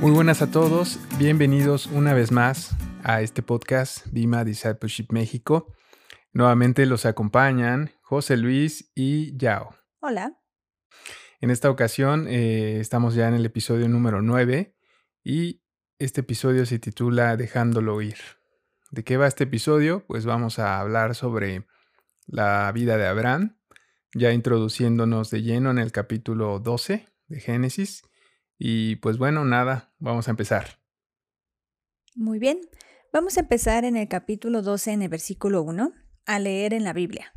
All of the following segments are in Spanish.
Muy buenas a todos, bienvenidos una vez más a este podcast Bima Discipleship México. Nuevamente los acompañan José Luis y Yao. Hola. En esta ocasión eh, estamos ya en el episodio número 9 y este episodio se titula Dejándolo ir. ¿De qué va este episodio? Pues vamos a hablar sobre la vida de Abraham, ya introduciéndonos de lleno en el capítulo 12 de Génesis. Y pues bueno, nada, vamos a empezar. Muy bien, vamos a empezar en el capítulo 12, en el versículo 1, a leer en la Biblia.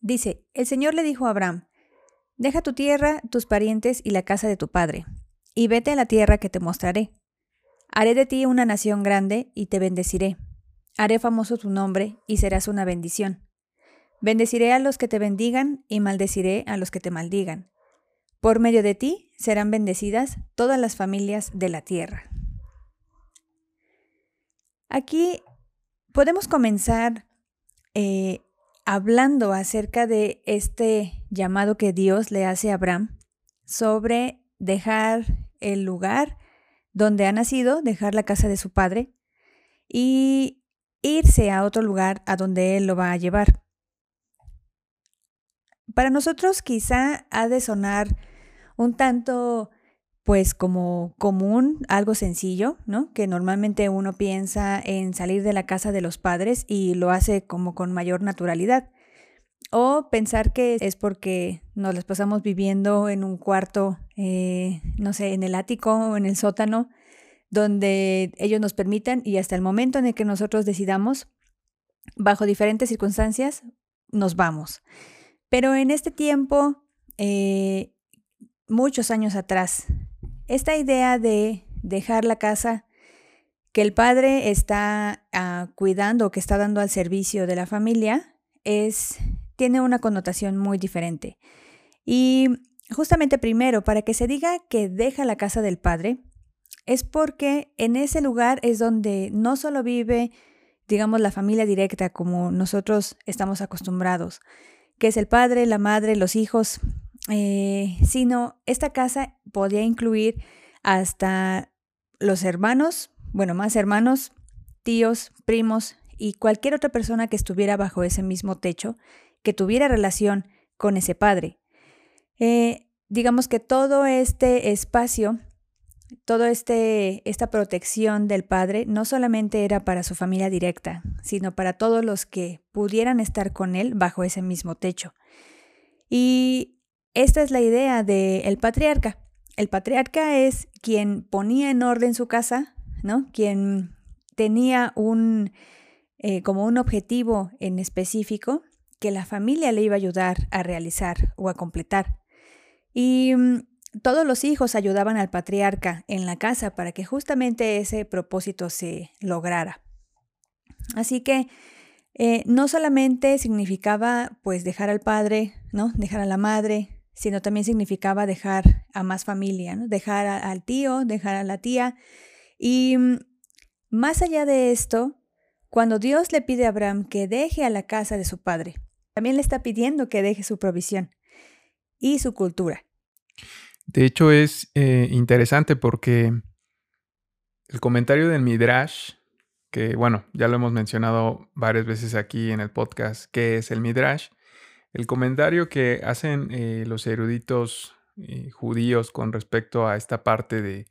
Dice, el Señor le dijo a Abraham, deja tu tierra, tus parientes y la casa de tu padre, y vete a la tierra que te mostraré. Haré de ti una nación grande y te bendeciré. Haré famoso tu nombre y serás una bendición. Bendeciré a los que te bendigan y maldeciré a los que te maldigan. Por medio de ti serán bendecidas todas las familias de la tierra. Aquí podemos comenzar eh, hablando acerca de este llamado que Dios le hace a Abraham sobre dejar el lugar donde ha nacido, dejar la casa de su padre y irse a otro lugar a donde él lo va a llevar. Para nosotros quizá ha de sonar un tanto pues como común, algo sencillo, ¿no? Que normalmente uno piensa en salir de la casa de los padres y lo hace como con mayor naturalidad. O pensar que es porque nos las pasamos viviendo en un cuarto, eh, no sé, en el ático o en el sótano, donde ellos nos permitan y hasta el momento en el que nosotros decidamos, bajo diferentes circunstancias, nos vamos. Pero en este tiempo, eh, muchos años atrás, esta idea de dejar la casa que el padre está uh, cuidando, que está dando al servicio de la familia, es, tiene una connotación muy diferente. Y justamente primero, para que se diga que deja la casa del padre, es porque en ese lugar es donde no solo vive, digamos, la familia directa como nosotros estamos acostumbrados, que es el padre, la madre, los hijos, eh, sino esta casa podía incluir hasta los hermanos, bueno, más hermanos, tíos, primos y cualquier otra persona que estuviera bajo ese mismo techo, que tuviera relación con ese padre. Eh, digamos que todo este espacio, toda este, esta protección del padre no solamente era para su familia directa, sino para todos los que pudieran estar con él bajo ese mismo techo. Y esta es la idea del patriarca. El patriarca es quien ponía en orden su casa, ¿no? Quien tenía un eh, como un objetivo en específico que la familia le iba a ayudar a realizar o a completar. Y mm, todos los hijos ayudaban al patriarca en la casa para que justamente ese propósito se lograra. Así que eh, no solamente significaba pues dejar al padre, ¿no? Dejar a la madre, sino también significaba dejar a más familia. Dejar al tío, dejar a la tía. Y mm, más allá de esto, cuando Dios le pide a Abraham que deje a la casa de su padre, también le está pidiendo que deje su provisión y su cultura. De hecho, es eh, interesante porque el comentario del Midrash, que bueno, ya lo hemos mencionado varias veces aquí en el podcast, ¿qué es el Midrash? El comentario que hacen eh, los eruditos eh, judíos con respecto a esta parte de,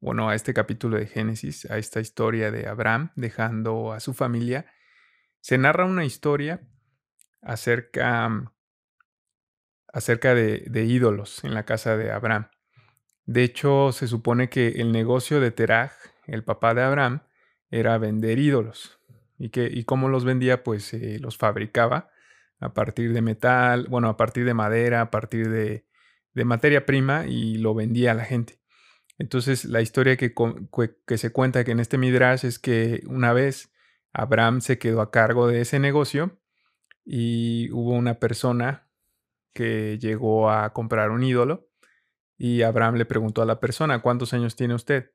bueno, a este capítulo de Génesis, a esta historia de Abraham dejando a su familia, se narra una historia acerca acerca de, ídolos en la casa de Abraham. De hecho, se supone que el negocio de Teraj, el papá de Abraham, era vender ídolos. ¿Y, que, y cómo los vendía? Pues eh, los fabricaba a partir de metal, bueno, a partir de madera, a partir de, de materia prima y lo vendía a la gente. Entonces, la historia que, que se cuenta que en este Midrash es que una vez Abraham se quedó a cargo de ese negocio y hubo una persona que llegó a comprar un ídolo y Abraham le preguntó a la persona, ¿cuántos años tiene usted?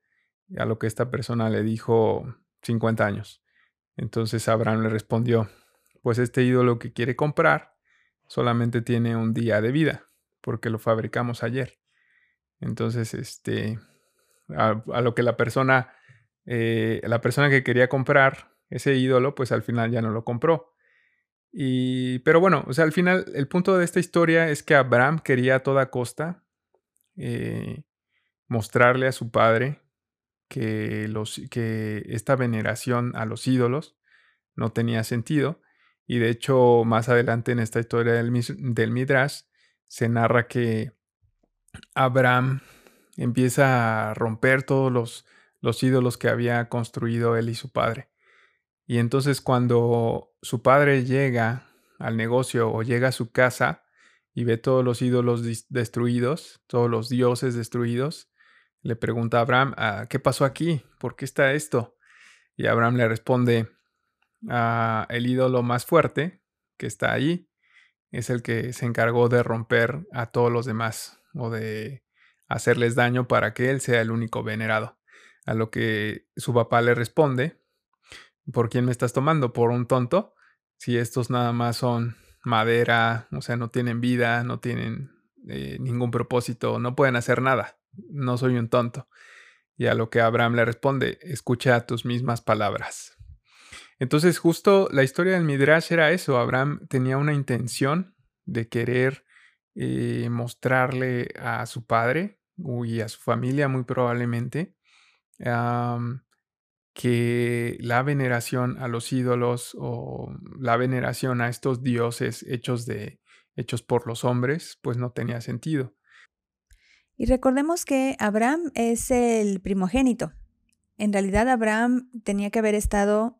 A lo que esta persona le dijo 50 años. Entonces Abraham le respondió, pues este ídolo que quiere comprar solamente tiene un día de vida, porque lo fabricamos ayer. Entonces, este, a, lo que la persona, eh, la persona que quería comprar ese ídolo, pues al final ya no lo compró. Y, pero bueno, o sea, al final el punto de esta historia es que Abraham quería a toda costa eh, mostrarle a su padre que, los, que esta veneración a los ídolos no tenía sentido. Y de hecho, más adelante en esta historia del, del Midrash, se narra que Abraham empieza a romper todos los, los ídolos que había construido él y su padre. Y entonces cuando su padre llega al negocio o llega a su casa y ve todos los ídolos destruidos, todos los dioses destruidos, le pregunta a Abraham, ah, ¿qué pasó aquí? ¿Por qué está esto? Y Abraham le responde, el ídolo más fuerte que está ahí es el que se encargó de romper a todos los demás o de hacerles daño para que él sea el único venerado. A lo que su papá le responde, ¿por quién me estás tomando? ¿Por un tonto? Si estos nada más son madera, o sea, no tienen vida, no tienen eh, ningún propósito, no pueden hacer nada. No soy un tonto. Y a lo que Abraham le responde, escucha tus mismas palabras. Entonces justo la historia del Midrash era eso. Abraham tenía una intención de querer eh, mostrarle a su padre y a su familia muy probablemente que la veneración a los ídolos o la veneración a estos dioses hechos de hechos por los hombres pues no tenía sentido. Y recordemos que Abraham es el primogénito. En realidad Abraham tenía que haber estado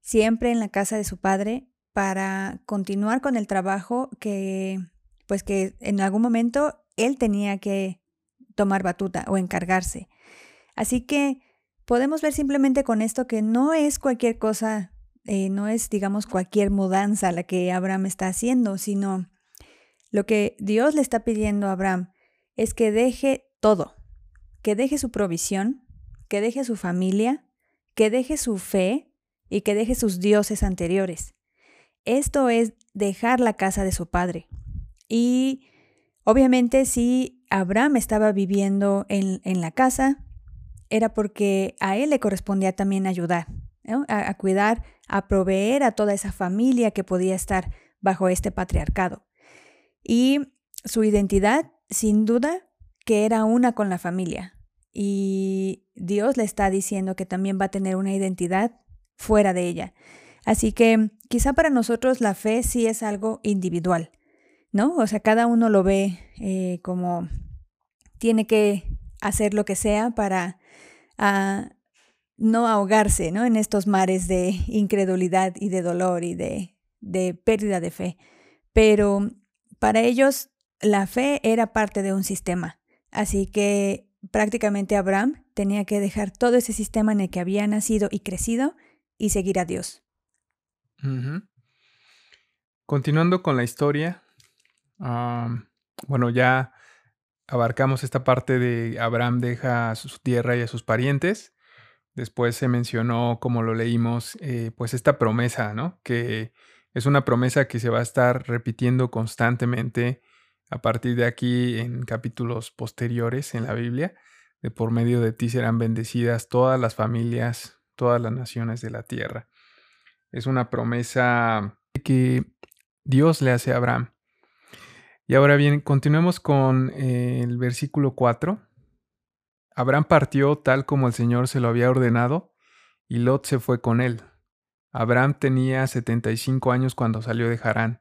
siempre en la casa de su padre para continuar con el trabajo que pues que en algún momento él tenía que tomar batuta o encargarse. Así que podemos ver simplemente con esto que no es cualquier cosa, eh, no es, digamos, cualquier mudanza la que Abraham está haciendo, sino lo que Dios le está pidiendo a Abraham es que deje todo, que deje su provisión, que deje su familia, que deje su fe y que deje sus dioses anteriores. Esto es dejar la casa de su padre. Y obviamente si Abraham estaba viviendo en, la casa, era porque a él le correspondía también ayudar, a cuidar, a proveer a toda esa familia que podía estar bajo este patriarcado. Y su identidad sin duda que era una con la familia. Y Dios le está diciendo que también va a tener una identidad fuera de ella. Así que quizá para nosotros la fe sí es algo individual, ¿no? O sea, cada uno lo ve eh, como tiene que hacer lo que sea para ah, no ahogarse, ¿no? En estos mares de incredulidad y de dolor y de, de pérdida de fe. Pero para ellos la fe era parte de un sistema, así que prácticamente Abraham tenía que dejar todo ese sistema en el que había nacido y crecido y seguir a Dios. Continuando con la historia, bueno, ya abarcamos esta parte de Abraham deja a su tierra y a sus parientes. Después se mencionó, como lo leímos, eh, pues esta promesa, ¿no? Que es una promesa que se va a estar repitiendo constantemente a partir de aquí en capítulos posteriores en la Biblia, de por medio de ti serán bendecidas todas las familias, todas las naciones de la tierra. Es una promesa que Dios le hace a Abraham. Y ahora bien, continuemos con eh, el versículo 4. Abraham partió tal como el Señor se lo había ordenado, y Lot se fue con él. Abraham tenía 75 años cuando salió de Harán.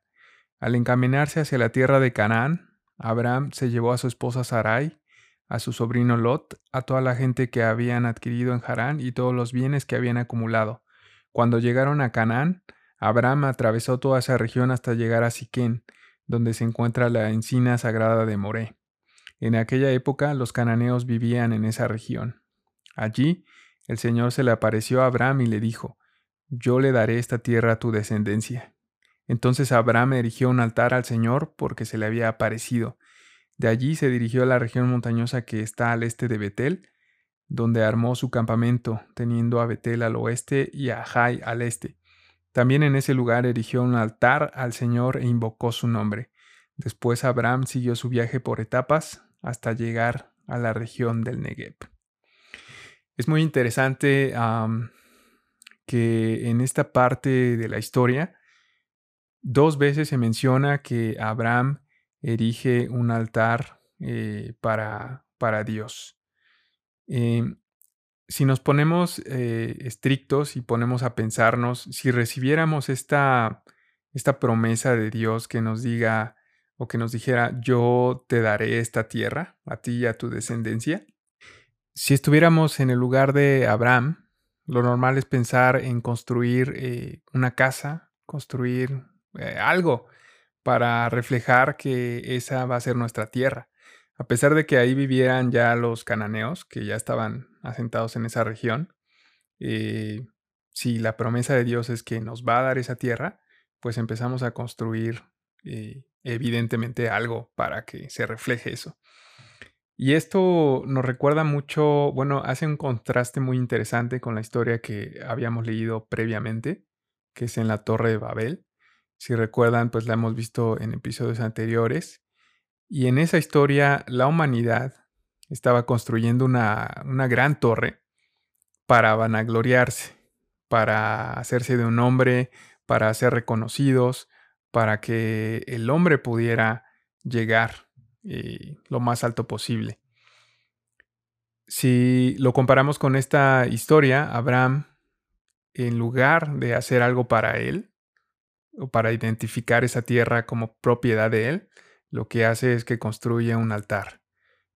Al encaminarse hacia la tierra de Canaán, Abraham se llevó a su esposa Sarai, a su sobrino Lot, a toda la gente que habían adquirido en Harán y todos los bienes que habían acumulado. Cuando llegaron a Canaán, Abraham atravesó toda esa región hasta llegar a Siquén, donde se encuentra la encina sagrada de Moré. En aquella época los cananeos vivían en esa región. Allí el Señor se le apareció a Abraham y le dijo, Yo le daré esta tierra a tu descendencia. Entonces Abraham erigió un altar al Señor porque se le había aparecido. De allí se dirigió a la región montañosa que está al este de Betel, donde armó su campamento, teniendo a Betel al oeste y a Jai al este. También en ese lugar erigió un altar al Señor e invocó su nombre. Después Abraham siguió su viaje por etapas hasta llegar a la región del Negev. Es muy interesante que en esta parte de la historia, dos veces se menciona que Abraham erige un altar eh, para, para, Dios. Em, si nos ponemos eh, estrictos y ponemos a pensarnos, si recibiéramos esta, esta promesa de Dios que nos diga o que nos dijera, yo te daré esta tierra a ti y a tu descendencia, si estuviéramos en el lugar de Abraham, lo normal es pensar en construir eh, una casa, construir algo para reflejar que esa va a ser nuestra tierra. A pesar de que ahí vivieran ya los cananeos, que ya estaban asentados en esa región, eh, si la promesa de Dios es que nos va a dar esa tierra, pues empezamos a construir eh, evidentemente algo para que se refleje eso. Y esto nos recuerda mucho, bueno, hace un contraste muy interesante con la historia que habíamos leído previamente, que es en la Torre de Babel. Si recuerdan, pues la hemos visto en episodios anteriores. Y en esa historia, la humanidad estaba construyendo una, una gran torre para vanagloriarse, para hacerse de un hombre, para ser reconocidos, para que el hombre pudiera llegar eh, lo más alto posible. Si lo comparamos con esta historia, Abraham, en lugar de hacer algo para él, para identificar esa tierra como propiedad de él, lo que hace es que construye un altar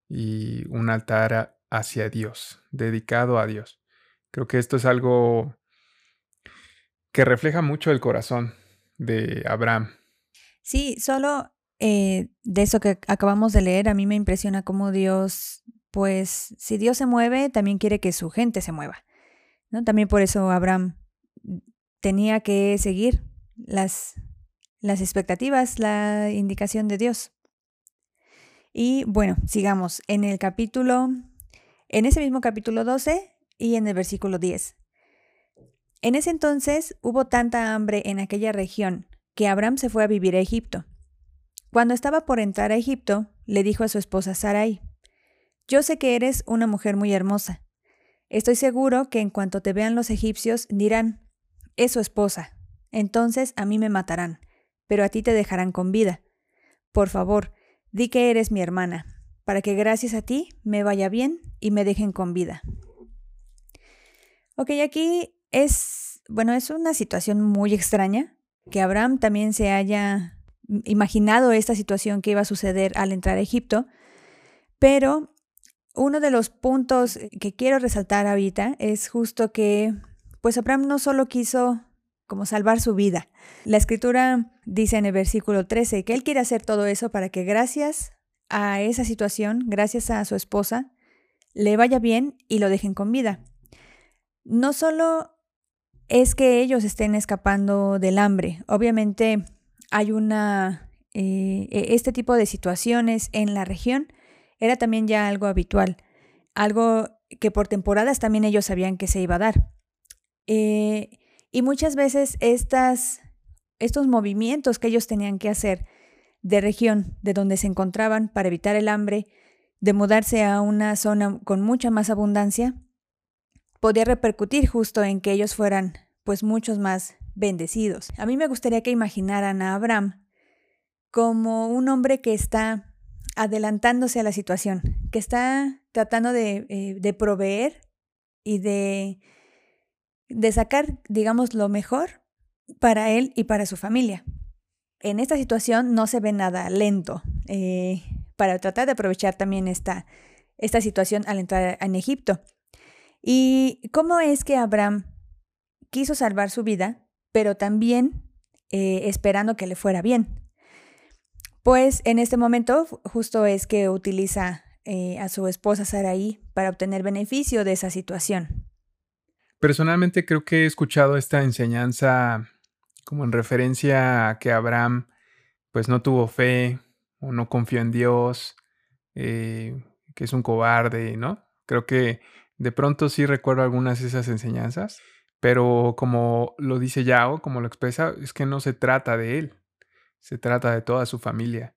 y un altar hacia Dios, dedicado a Dios. Creo que esto es algo que refleja mucho el corazón de Abraham. Sí, solo eh, de eso que acabamos de leer, a mí me impresiona cómo Dios, pues si Dios se mueve, también quiere que su gente se mueva. ¿no? También por eso Abraham tenía que seguir las, las expectativas, la indicación de Dios. Y bueno, sigamos en el capítulo, en ese mismo capítulo 12 y en el versículo 10. En ese entonces hubo tanta hambre en aquella región que Abraham se fue a vivir a Egipto. Cuando estaba por entrar a Egipto, le dijo a su esposa Sarai, Yo sé que eres una mujer muy hermosa. Estoy seguro que en cuanto te vean los egipcios dirán, es su esposa, entonces a mí me matarán, pero a ti te dejarán con vida. Por favor, di que eres mi hermana, para que gracias a ti me vaya bien y me dejen con vida. Ok, aquí es, bueno, es una situación muy extraña, que Abraham también se haya imaginado esta situación que iba a suceder al entrar a Egipto, pero uno de los puntos que quiero resaltar ahorita es justo que, pues Abraham no solo quiso como salvar su vida. La escritura dice en el versículo 13 que él quiere hacer todo eso para que gracias a esa situación, gracias a su esposa, le vaya bien y lo dejen con vida. No solo es que ellos estén escapando del hambre, obviamente hay una, eh, e, este tipo de situaciones en la región era también ya algo habitual, algo que por temporadas también ellos sabían que se iba a dar. Eh, y muchas veces estas, estos movimientos que ellos tenían que hacer de región de donde se encontraban para evitar el hambre, de mudarse a una zona con mucha más abundancia, podía repercutir justo en que ellos fueran pues muchos más bendecidos. A mí me gustaría que imaginaran a Abraham como un hombre que está adelantándose a la situación, que está tratando de, eh, de proveer y de de sacar, digamos, lo mejor para él y para su familia. En esta situación no se ve nada lento eh, para tratar de aprovechar también esta, esta situación al entrar en Egipto. ¿Y cómo es que Abraham quiso salvar su vida, pero también eh, esperando que le fuera bien? Pues en este momento justo es que utiliza eh, a su esposa Saraí para obtener beneficio de esa situación. Personalmente creo que he escuchado esta enseñanza como en referencia a que Abraham pues no tuvo fe o no confió en Dios, eh, que es un cobarde, ¿no? Creo que de pronto sí recuerdo algunas de esas enseñanzas, pero como lo dice Yao, como lo expresa, es que no se trata de él, se trata de toda su familia.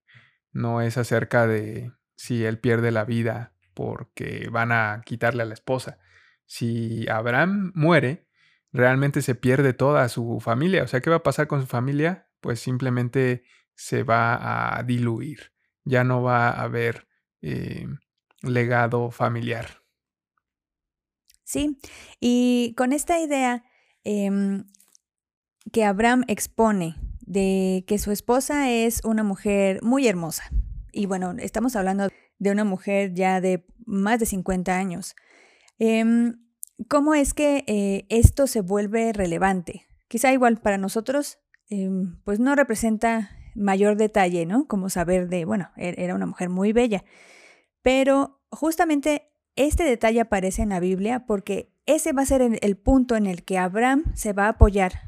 No es acerca de si él pierde la vida porque van a quitarle a la esposa, si Abraham muere, realmente se pierde toda su familia. O sea, ¿qué va a pasar con su familia? Pues simplemente se va a diluir. Ya no va a haber eh, legado familiar. Sí, y con esta idea em, que Abraham expone de que su esposa es una mujer muy hermosa, y bueno, estamos hablando de una mujer ya de más de 50 años, ¿cómo es que eh, esto se vuelve relevante? Quizá igual para nosotros, em, pues no representa mayor detalle, ¿no? Como saber de, bueno, e-, era una mujer muy bella, pero justamente este detalle aparece en la Biblia porque ese va a ser el punto en el que Abraham se va a apoyar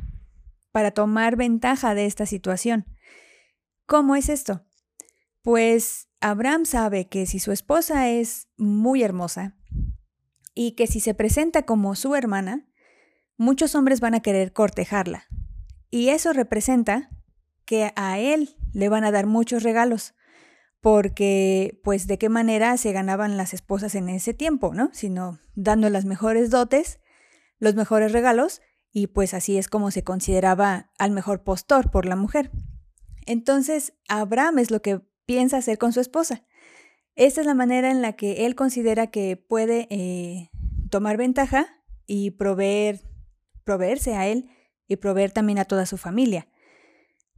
para tomar ventaja de esta situación. ¿Cómo es esto? Pues Abraham sabe que si su esposa es muy hermosa y que si se presenta como su hermana, muchos hombres van a querer cortejarla. Y eso representa que a él le van a dar muchos regalos porque pues de qué manera se ganaban las esposas en ese tiempo, ¿no? Sino dando las mejores dotes, los mejores regalos, y pues así es como se consideraba al mejor postor por la mujer. Entonces, Abraham es lo que piensa hacer con su esposa. Esta es la manera en la que él considera que puede eh, tomar ventaja y proveer, proveerse a él y proveer también a toda su familia.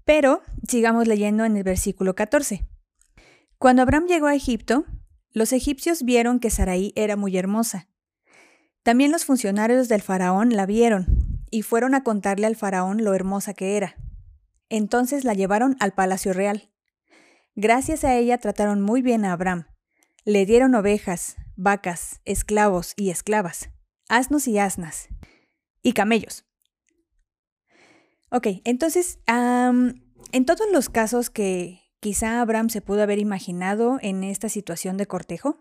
Pero sigamos leyendo en el versículo 14. Cuando Abraham llegó a Egipto, los egipcios vieron que Sarai era muy hermosa. También los funcionarios del faraón la vieron y fueron a contarle al faraón lo hermosa que era. Entonces la llevaron al palacio real. Gracias a ella trataron muy bien a Abraham. Le dieron ovejas, vacas, esclavos y esclavas, asnos y asnas, y camellos. Ok, entonces, en todos los casos que, Quizá Abraham se pudo haber imaginado en esta situación de cortejo,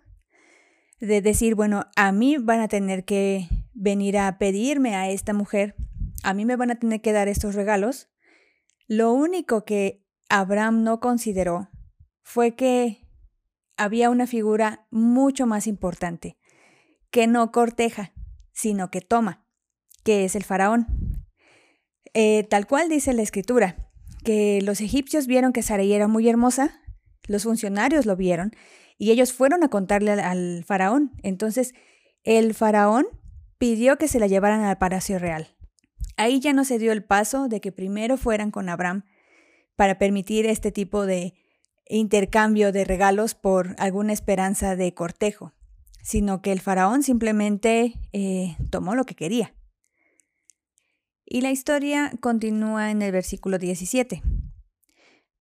de decir, bueno, a mí van a tener que venir a pedirme a esta mujer, a mí me van a tener que dar estos regalos. Lo único que Abraham no consideró fue que había una figura mucho más importante, que no corteja, sino que toma, que es el faraón. Eh, tal cual dice la escritura, que los egipcios vieron que Sarai era muy hermosa, los funcionarios lo vieron y ellos fueron a contarle al, faraón. Entonces, el faraón pidió que se la llevaran al palacio real. Ahí ya no se dio el paso de que primero fueran con Abraham para permitir este tipo de intercambio de regalos por alguna esperanza de cortejo, sino que el faraón simplemente eh, tomó lo que quería. Y la historia continúa en el versículo 17.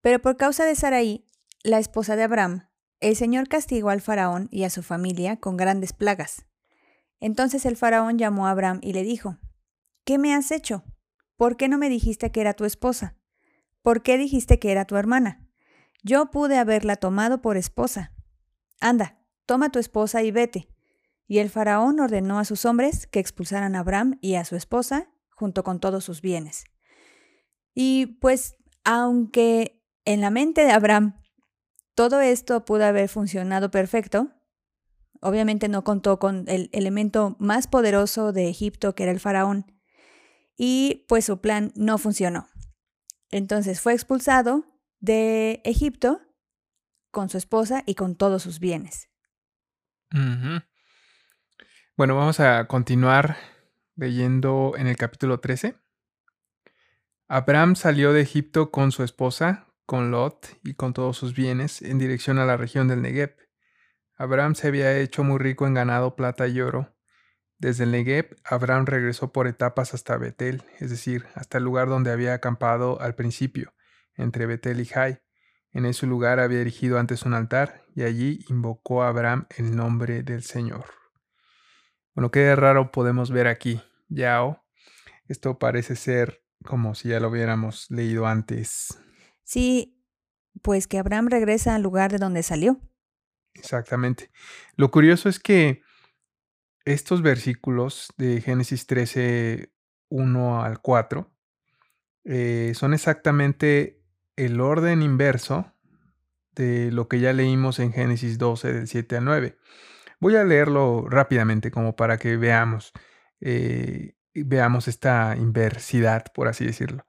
Pero por causa de Sarai, la esposa de Abraham, el Señor castigó al faraón y a su familia con grandes plagas. Entonces el faraón llamó a Abraham y le dijo, ¿Qué me has hecho? ¿Por qué no me dijiste que era tu esposa? ¿Por qué dijiste que era tu hermana? Yo pude haberla tomado por esposa. Anda, toma tu esposa y vete. Y el faraón ordenó a sus hombres que expulsaran a Abraham y a su esposa junto con todos sus bienes. Y pues, aunque en la mente de Abraham todo esto pudo haber funcionado perfecto, obviamente no contó con el elemento más poderoso de Egipto, que era el faraón, y pues su plan no funcionó. Entonces fue expulsado de Egipto con su esposa y con todos sus bienes. Bueno, vamos a continuar leyendo en el capítulo 13. Abraham salió de Egipto con su esposa, con Lot y con todos sus bienes en dirección a la región del Negev. Abraham se había hecho muy rico en ganado, plata y oro. Desde el Negev, Abraham regresó por etapas hasta Betel, es decir, hasta el lugar donde había acampado al principio, entre Betel y Jai. En ese lugar había erigido antes un altar y allí invocó a Abraham el nombre del Señor. Bueno, qué raro podemos ver aquí, Yao. Esto parece ser como si ya lo hubiéramos leído antes. Sí, pues que Abraham regresa al lugar de donde salió. Exactamente. Lo curioso es que estos versículos de Génesis 13, 1 al 4, eh, son exactamente el orden inverso de lo que ya leímos en Génesis 12, del 7 al 9. Voy a leerlo rápidamente como para que veamos, eh, veamos esta inversidad, por así decirlo.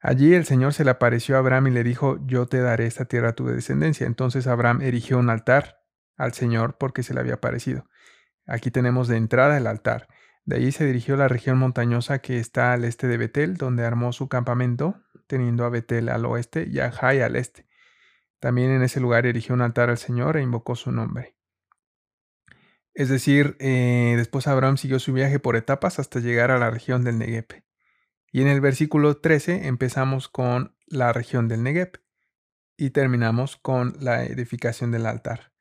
Allí el Señor se le apareció a Abraham y le dijo, yo te daré esta tierra a tu descendencia. Entonces Abraham erigió un altar al Señor porque se le había aparecido. Aquí tenemos de entrada el altar. De allí se dirigió a la región montañosa que está al este de Betel, donde armó su campamento, teniendo a Betel al oeste y a Jai al este. También en ese lugar erigió un altar al Señor e invocó su nombre. Es decir, eh, después Abraham siguió su viaje por etapas hasta llegar a la región del Negev. Y en el versículo 13 empezamos con la región del Negev y terminamos con la edificación del altar.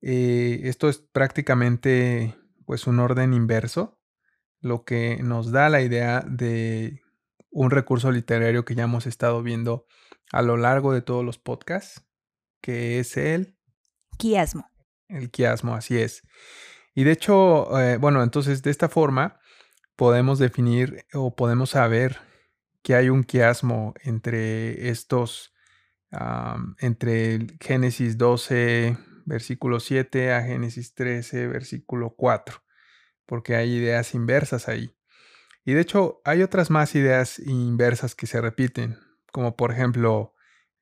Eh, esto es prácticamente pues un orden inverso, lo que nos da la idea de un recurso literario que ya hemos estado viendo a lo largo de todos los podcasts, que es el quiasmo. El quiasmo, así es. Y de hecho, eh, bueno, entonces de esta forma podemos definir o podemos saber que hay un quiasmo entre estos, entre Génesis 12, versículo 7 a Génesis 13, versículo 4, porque hay ideas inversas ahí. Y de hecho hay otras más ideas inversas que se repiten, como por ejemplo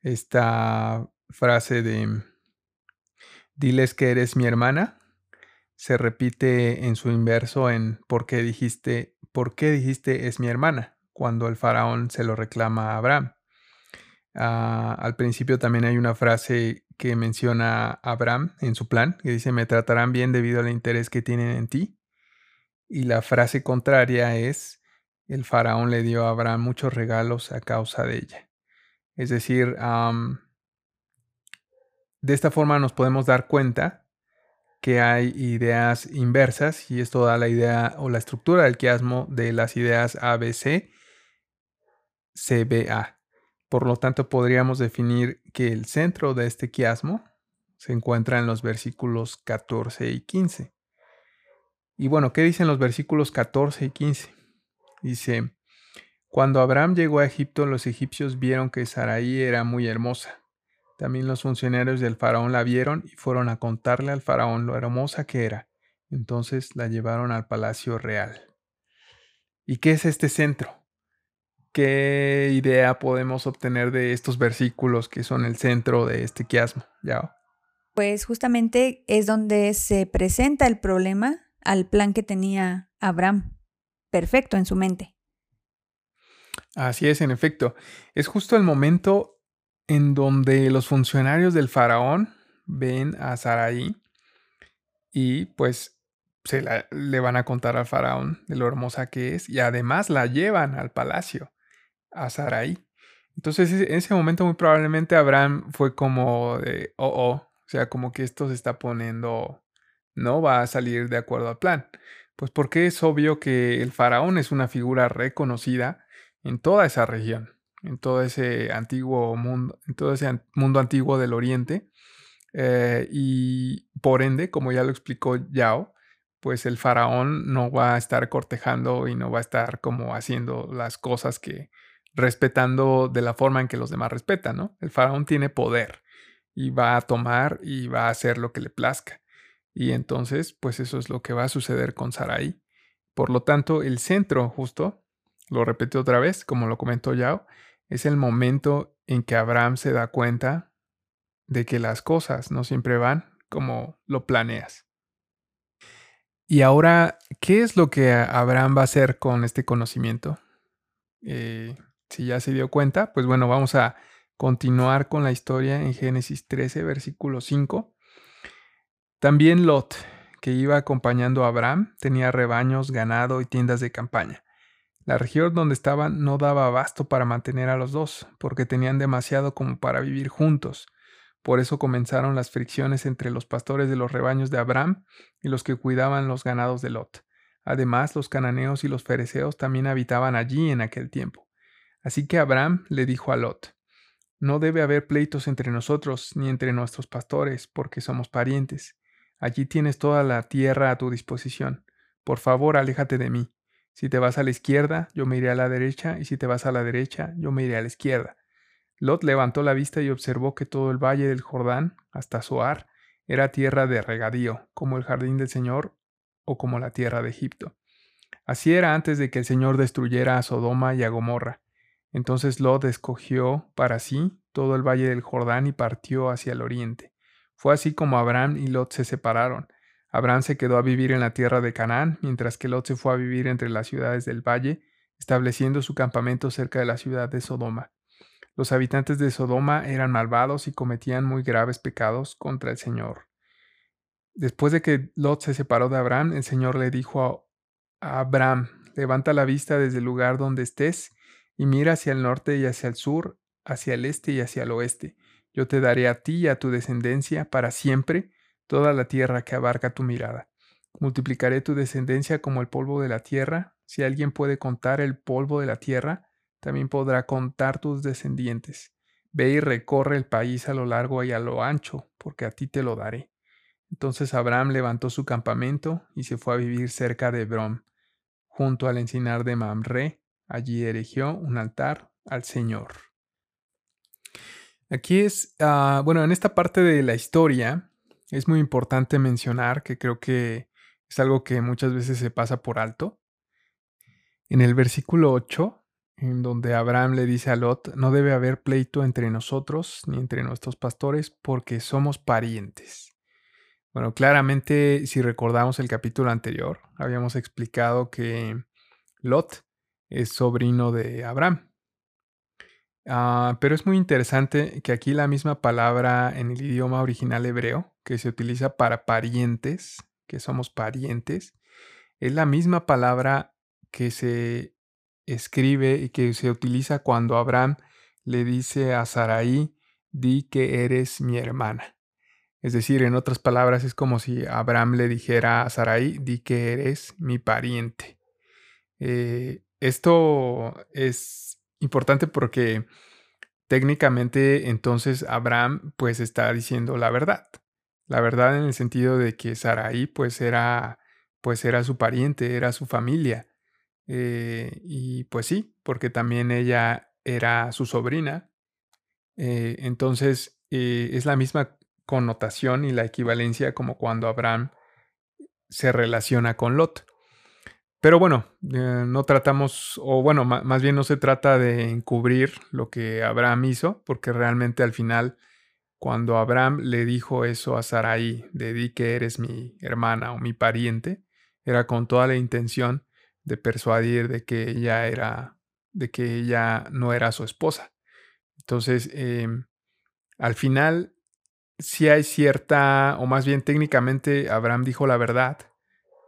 esta frase de, diles que eres mi hermana, se repite en su inverso en ¿por qué dijiste, por qué dijiste es mi hermana? cuando el faraón se lo reclama a Abraham. Ah, al principio también hay una frase que menciona a Abraham en su plan, que dice, me tratarán bien debido al interés que tienen en ti. Y la frase contraria es, el faraón le dio a Abraham muchos regalos a causa de ella. Es decir, de esta forma nos podemos dar cuenta que hay ideas inversas y esto da la idea o la estructura del quiasmo de las ideas ABC, CBA. Por lo tanto, podríamos definir que el centro de este quiasmo se encuentra en los versículos 14 y 15. Y bueno, ¿qué dicen los versículos 14 y 15? Dice, cuando Abraham llegó a Egipto, los egipcios vieron que Saraí era muy hermosa también los funcionarios del faraón la vieron y fueron a contarle al faraón lo hermosa que era. Entonces la llevaron al palacio real. ¿Y qué es este centro? ¿Qué idea podemos obtener de estos versículos que son el centro de este quiasmo? ¿Ya? Pues justamente es donde se presenta el problema al plan que tenía Abraham. Perfecto en su mente. Así es, en efecto. Es justo el momento en donde los funcionarios del faraón ven a Sarai y pues se le van a contar al faraón de lo hermosa que es y además la llevan al palacio a Sarai. Entonces en ese momento muy probablemente Abraham fue como de, oh, oh, o sea, como que esto se está poniendo, no va a salir de acuerdo al plan. Pues porque es obvio que el faraón es una figura reconocida en toda esa región en todo ese antiguo mundo, en todo ese mundo antiguo del Oriente. Eh, y por ende, como ya lo explicó Yao, pues el faraón no va a estar cortejando y no va a estar como haciendo las cosas que respetando de la forma en que los demás respetan, ¿no? El faraón tiene poder y va a tomar y va a hacer lo que le plazca. Y entonces, pues eso es lo que va a suceder con Sarai. Por lo tanto, el centro justo, lo repito otra vez, como lo comentó Yao, es el momento en que Abraham se da cuenta de que las cosas no siempre van como lo planeas. Y ahora, ¿qué es lo que Abraham va a hacer con este conocimiento? Eh, si ya se dio cuenta, pues bueno, vamos a continuar con la historia en Génesis 13, versículo 5. También Lot, que iba acompañando a Abraham, tenía rebaños, ganado y tiendas de campaña. La región donde estaban no daba abasto para mantener a los dos, porque tenían demasiado como para vivir juntos. Por eso comenzaron las fricciones entre los pastores de los rebaños de Abraham y los que cuidaban los ganados de Lot. Además, los cananeos y los fereceos también habitaban allí en aquel tiempo. Así que Abraham le dijo a Lot, No debe haber pleitos entre nosotros ni entre nuestros pastores, porque somos parientes. Allí tienes toda la tierra a tu disposición. Por favor, aléjate de mí. Si te vas a la izquierda, yo me iré a la derecha, y si te vas a la derecha, yo me iré a la izquierda. Lot levantó la vista y observó que todo el valle del Jordán, hasta Zoar, era tierra de regadío, como el jardín del Señor o como la tierra de Egipto. Así era antes de que el Señor destruyera a Sodoma y a Gomorra. Entonces Lot escogió para sí todo el valle del Jordán y partió hacia el oriente. Fue así como Abraham y Lot se separaron. Abraham se quedó a vivir en la tierra de Canaán, mientras que Lot se fue a vivir entre las ciudades del valle, estableciendo su campamento cerca de la ciudad de Sodoma. Los habitantes de Sodoma eran malvados y cometían muy graves pecados contra el Señor. Después de que Lot se separó de Abraham, el Señor le dijo a Abraham, levanta la vista desde el lugar donde estés y mira hacia el norte y hacia el sur, hacia el este y hacia el oeste. Yo te daré a ti y a tu descendencia para siempre toda la tierra que abarca tu mirada. Multiplicaré tu descendencia como el polvo de la tierra. Si alguien puede contar el polvo de la tierra, también podrá contar tus descendientes. Ve y recorre el país a lo largo y a lo ancho, porque a ti te lo daré. Entonces Abraham levantó su campamento y se fue a vivir cerca de Hebrón, junto al encinar de Mamre. Allí erigió un altar al Señor. Aquí es, ah, bueno, en esta parte de la historia es muy importante mencionar que creo que es algo que muchas veces se pasa por alto. En el versículo 8, en donde Abraham le dice a Lot, no debe haber pleito entre nosotros ni entre nuestros pastores porque somos parientes. Bueno, claramente si recordamos el capítulo anterior, habíamos explicado que Lot es sobrino de Abraham. Ah, pero es muy interesante que aquí la misma palabra en el idioma original hebreo que se utiliza para parientes, que somos parientes, es la misma palabra que se escribe y que se utiliza cuando Abraham le dice a Sarai, di que eres mi hermana. Es decir, en otras palabras, es como si Abraham le dijera a Sarai, di que eres mi pariente. Eh, esto es importante porque técnicamente entonces Abraham pues está diciendo la verdad. La verdad en el sentido de que Sarai pues era pues era su pariente, era su familia. Eh, y pues sí, porque también ella era su sobrina. Eh, entonces es la misma connotación y la equivalencia como cuando Abraham se relaciona con Lot. Pero bueno, eh, no tratamos, o bueno, más bien no se trata de encubrir lo que Abraham hizo, porque realmente al final, cuando Abraham le dijo eso a Sarai, de di que eres mi hermana o mi pariente, era con toda la intención de persuadir de que ella era, de que ella no era su esposa. Entonces, em, al final si hay cierta, o más bien técnicamente Abraham dijo la verdad,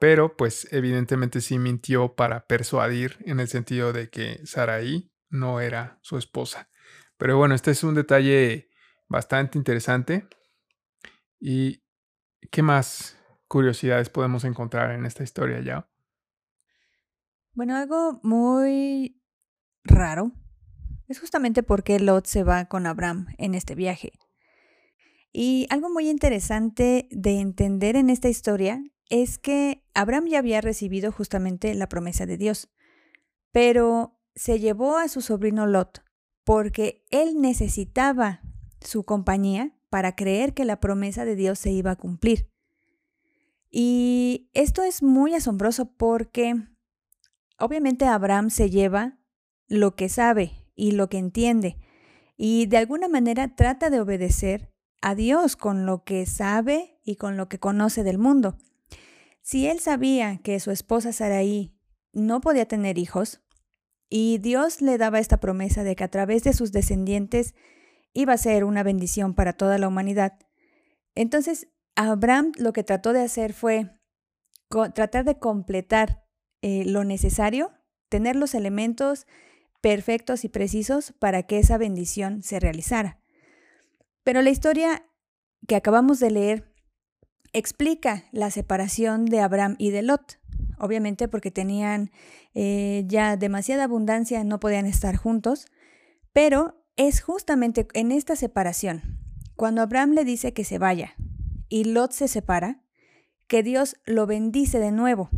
pero pues evidentemente sí mintió para persuadir en el sentido de que Saraí no era su esposa. Pero bueno, este es un detalle bastante interesante. ¿Y qué más curiosidades podemos encontrar en esta historia ya? Bueno, algo muy raro es justamente por qué Lot se va con Abraham en este viaje. Y algo muy interesante de entender en esta historia es que Abraham ya había recibido justamente la promesa de Dios, pero se llevó a su sobrino Lot porque él necesitaba su compañía para creer que la promesa de Dios se iba a cumplir. Y esto es muy asombroso porque obviamente Abraham se lleva lo que sabe y lo que entiende y de alguna manera trata de obedecer a Dios con lo que sabe y con lo que conoce del mundo. Si él sabía que su esposa Saraí no podía tener hijos, y Dios le daba esta promesa de que a través de sus descendientes iba a ser una bendición para toda la humanidad, entonces Abraham lo que trató de hacer fue tratar de completar eh, lo necesario, tener los elementos perfectos y precisos para que esa bendición se realizara. Pero la historia que acabamos de leer explica la separación de Abraham y de Lot. Obviamente porque tenían eh, ya demasiada abundancia, no podían estar juntos, pero es justamente en esta separación, cuando Abraham le dice que se vaya y Lot se separa, que Dios lo bendice de nuevo.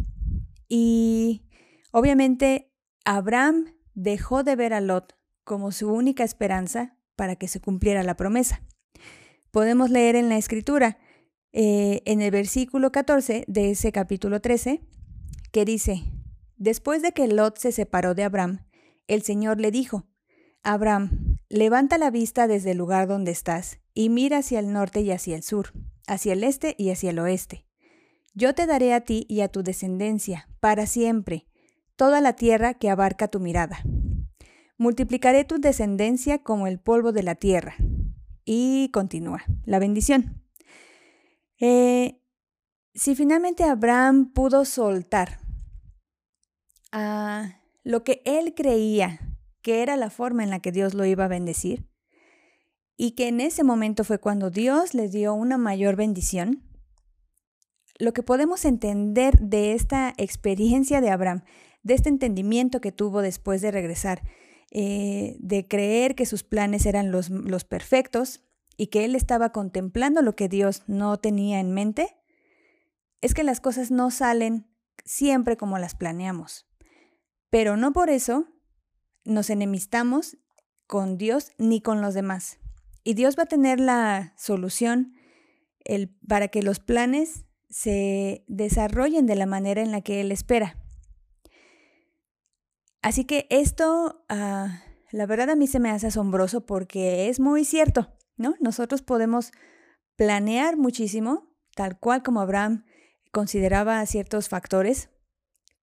Y obviamente Abraham dejó de ver a Lot como su única esperanza para que se cumpliera la promesa podemos leer en la escritura, eh, en el versículo 14 de ese capítulo 13, que dice, después de que Lot se separó de Abraham, el Señor le dijo, Abraham, levanta la vista desde el lugar donde estás y mira hacia el norte y hacia el sur, hacia el este y hacia el oeste. Yo te daré a ti y a tu descendencia, para siempre, toda la tierra que abarca tu mirada. Multiplicaré tu descendencia como el polvo de la tierra. Y continúa la bendición. Eh, si finalmente Abraham pudo soltar a lo que él creía que era la forma en la que Dios lo iba a bendecir, y que en ese momento fue cuando Dios le dio una mayor bendición, lo que podemos entender de esta experiencia de Abraham, de este entendimiento que tuvo después de regresar, eh, de creer que sus planes eran los, los perfectos, y que él estaba contemplando lo que Dios no tenía en mente, es que las cosas no salen siempre como las planeamos. Pero no por eso nos enemistamos con Dios ni con los demás. Y Dios va a tener la solución el, para que los planes se desarrollen de la manera en la que Él espera. Así que esto, ah, la verdad a mí se me hace asombroso porque es muy cierto. ¿No? Nosotros podemos planear muchísimo, tal cual como Abraham consideraba ciertos factores,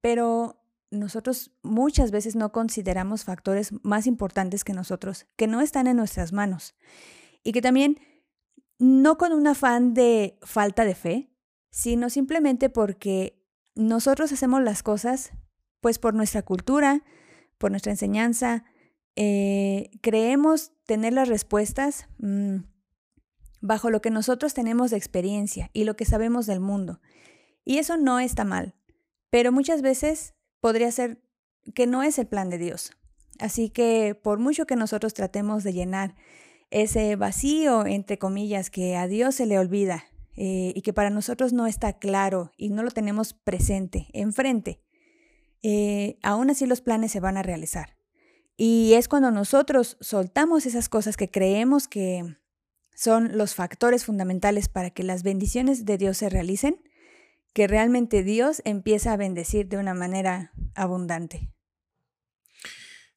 pero nosotros muchas veces no consideramos factores más importantes que nosotros, que no están en nuestras manos. Y que también, no con un afán de falta de fe, sino simplemente porque nosotros hacemos las cosas pues por nuestra cultura, por nuestra enseñanza, eh, creemos tener las respuestas mm, bajo lo que nosotros tenemos de experiencia y lo que sabemos del mundo. Y eso no está mal, pero muchas veces podría ser que no es el plan de Dios. Así que por mucho que nosotros tratemos de llenar ese vacío, entre comillas, que a Dios se le olvida eh, y que para nosotros no está claro y no lo tenemos presente, enfrente, eh, aún así los planes se van a realizar. Y es cuando nosotros soltamos esas cosas que creemos que son los factores fundamentales para que las bendiciones de Dios se realicen, que realmente Dios empieza a bendecir de una manera abundante.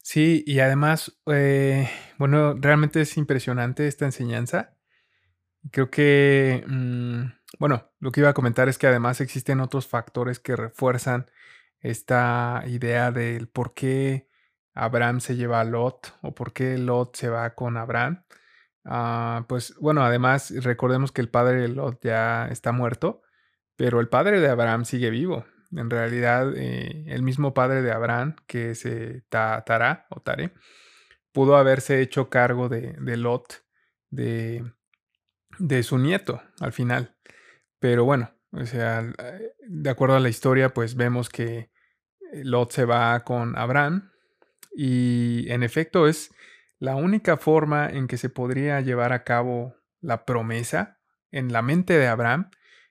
Sí, y además, eh, bueno, realmente es impresionante esta enseñanza. Creo que, mm, bueno, lo que iba a comentar es que además existen otros factores que refuerzan esta idea del por qué Abraham se lleva a Lot o por qué Lot se va con Abraham. Ah, pues bueno, además recordemos que el padre de Lot ya está muerto, pero el padre de Abraham sigue vivo. En realidad, eh, el mismo padre de Abraham, que es Tará o Tare, pudo haberse hecho cargo de, Lot, de, de su nieto al final. Pero bueno, o sea, de acuerdo a la historia, pues vemos que Lot se va con Abraham y en efecto es la única forma en que se podría llevar a cabo la promesa en la mente de Abraham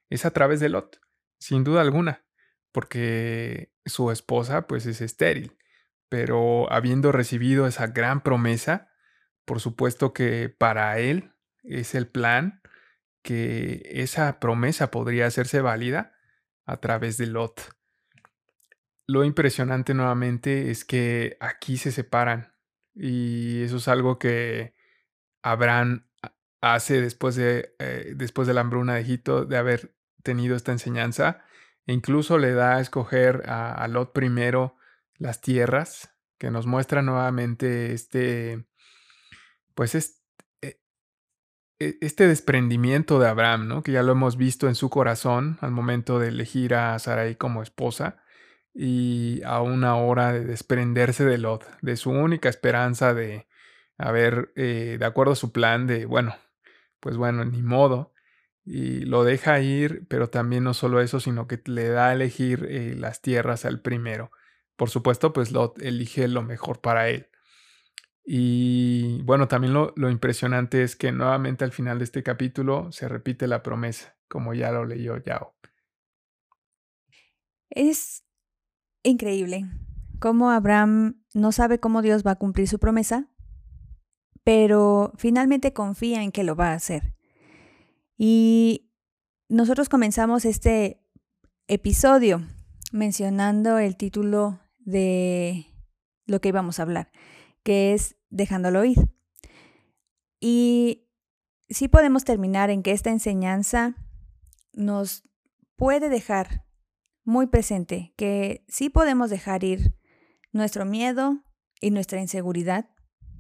es a través de Lot, sin duda alguna, porque su esposa pues es estéril, pero habiendo recibido esa gran promesa, por supuesto que para él es el plan que esa promesa podría hacerse válida a través de Lot. Lo impresionante nuevamente es que aquí se separan y eso es algo que Abraham hace después de, eh, después de la hambruna de Egipto, de haber tenido esta enseñanza. E incluso le da a escoger a, Lot primero las tierras, que nos muestra nuevamente este, pues e, e, este desprendimiento de Abraham, ¿no? que ya lo hemos visto en su corazón al momento de elegir a Sarai como esposa y a una hora de desprenderse de Lot, de su única esperanza de haber, eh, de acuerdo a su plan, de, bueno, pues bueno, ni modo, y lo deja ir, pero también no solo eso, sino que le da a elegir eh, las tierras al primero. Por supuesto, pues Lot elige lo mejor para él. Y bueno, también lo, lo impresionante es que nuevamente al final de este capítulo se repite la promesa, como ya lo leyó Yao. Es increíble cómo Abraham no sabe cómo Dios va a cumplir su promesa, pero finalmente confía en que lo va a hacer. Y nosotros comenzamos este episodio mencionando el título de lo que íbamos a hablar, que es dejándolo ir. Y sí podemos terminar en que esta enseñanza nos puede dejar muy presente que sí podemos dejar ir nuestro miedo y nuestra inseguridad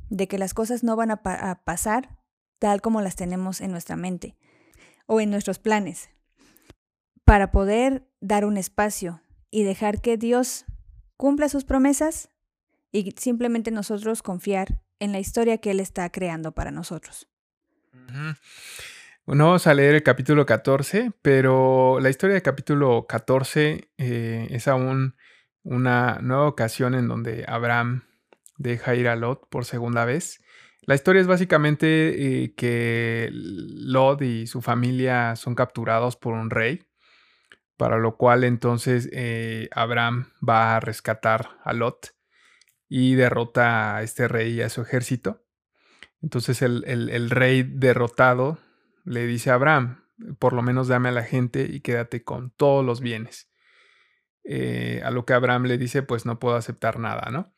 de que las cosas no van a, a pasar tal como las tenemos en nuestra mente o en nuestros planes, para poder dar un espacio y dejar que Dios cumpla sus promesas y simplemente nosotros confiar en la historia que Él está creando para nosotros. Bueno, vamos a leer el capítulo 14, pero la historia del capítulo 14 eh, es aún una nueva ocasión en donde Abraham deja ir a Lot por segunda vez. La historia es básicamente eh, que Lot y su familia son capturados por un rey, para lo cual entonces eh, Abraham va a rescatar a Lot y derrota a este rey y a su ejército. Entonces el, rey derrotado le dice a Abraham, por lo menos dame a la gente y quédate con todos los bienes. Eh, a lo que Abraham le dice, pues no puedo aceptar nada, ¿no?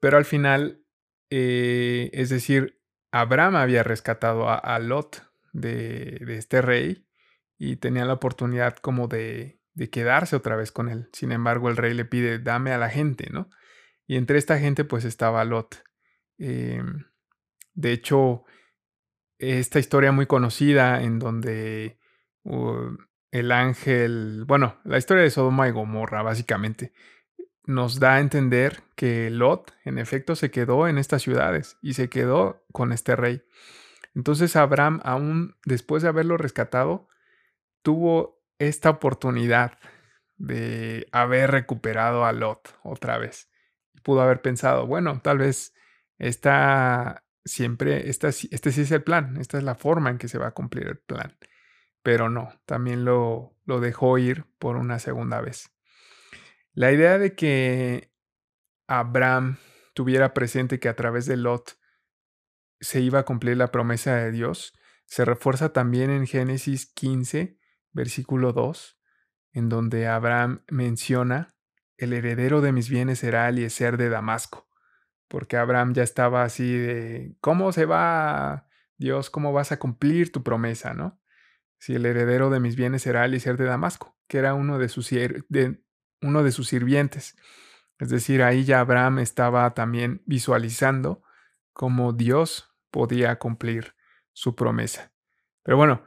Pero al final, eh, es decir, Abraham había rescatado a, Lot de, este rey y tenía la oportunidad como de, de quedarse otra vez con él. Sin embargo, el rey le pide, dame a la gente, ¿no? Y entre esta gente pues estaba Lot. Em, de hecho, esta historia muy conocida en donde el ángel, bueno, la historia de Sodoma y Gomorra básicamente, nos da a entender que Lot en efecto se quedó en estas ciudades y se quedó con este rey. Entonces Abraham, aún después de haberlo rescatado, tuvo esta oportunidad de haber recuperado a Lot otra vez pudo haber pensado, bueno, tal vez esta siempre, esta, este sí es el plan, esta es la forma en que se va a cumplir el plan. Pero no, también lo, lo dejó ir por una segunda vez. La idea de que Abraham tuviera presente que a través de Lot se iba a cumplir la promesa de Dios se refuerza también en Génesis 15, versículo 2, en donde Abraham menciona el heredero de mis bienes será Eliezer de Damasco. Porque Abraham ya estaba así de, ¿cómo se va, Dios, cómo vas a cumplir tu promesa, no? Si el heredero de mis bienes será Eliezer de Damasco, que era uno de sus, de, uno de sus sirvientes. Es decir, ahí ya Abraham estaba también visualizando cómo Dios podía cumplir su promesa. Pero bueno,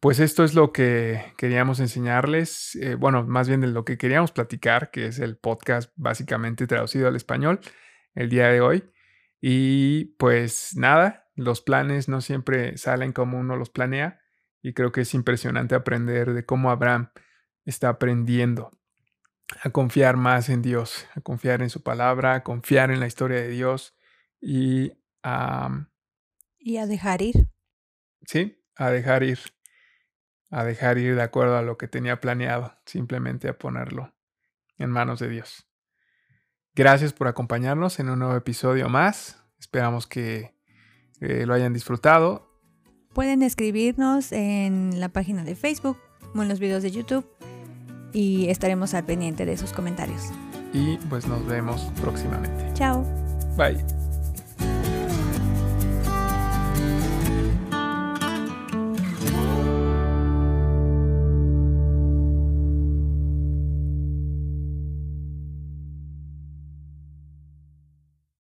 pues esto es lo que queríamos enseñarles, eh, bueno, más bien de lo que queríamos platicar, que es el podcast básicamente traducido al español el día de hoy. Y pues nada, los planes no siempre salen como uno los planea y creo que es impresionante aprender de cómo Abraham está aprendiendo a confiar más en Dios, a confiar en su palabra, a confiar en la historia de Dios y a... y a dejar ir. Sí, a dejar ir a dejar ir de acuerdo a lo que tenía planeado, simplemente a ponerlo en manos de Dios. Gracias por acompañarnos en un nuevo episodio más. Esperamos que lo hayan disfrutado. Pueden escribirnos en la página de Facebook o en los videos de YouTube y estaremos al pendiente de sus comentarios. Y pues nos vemos próximamente. Chao. Bye.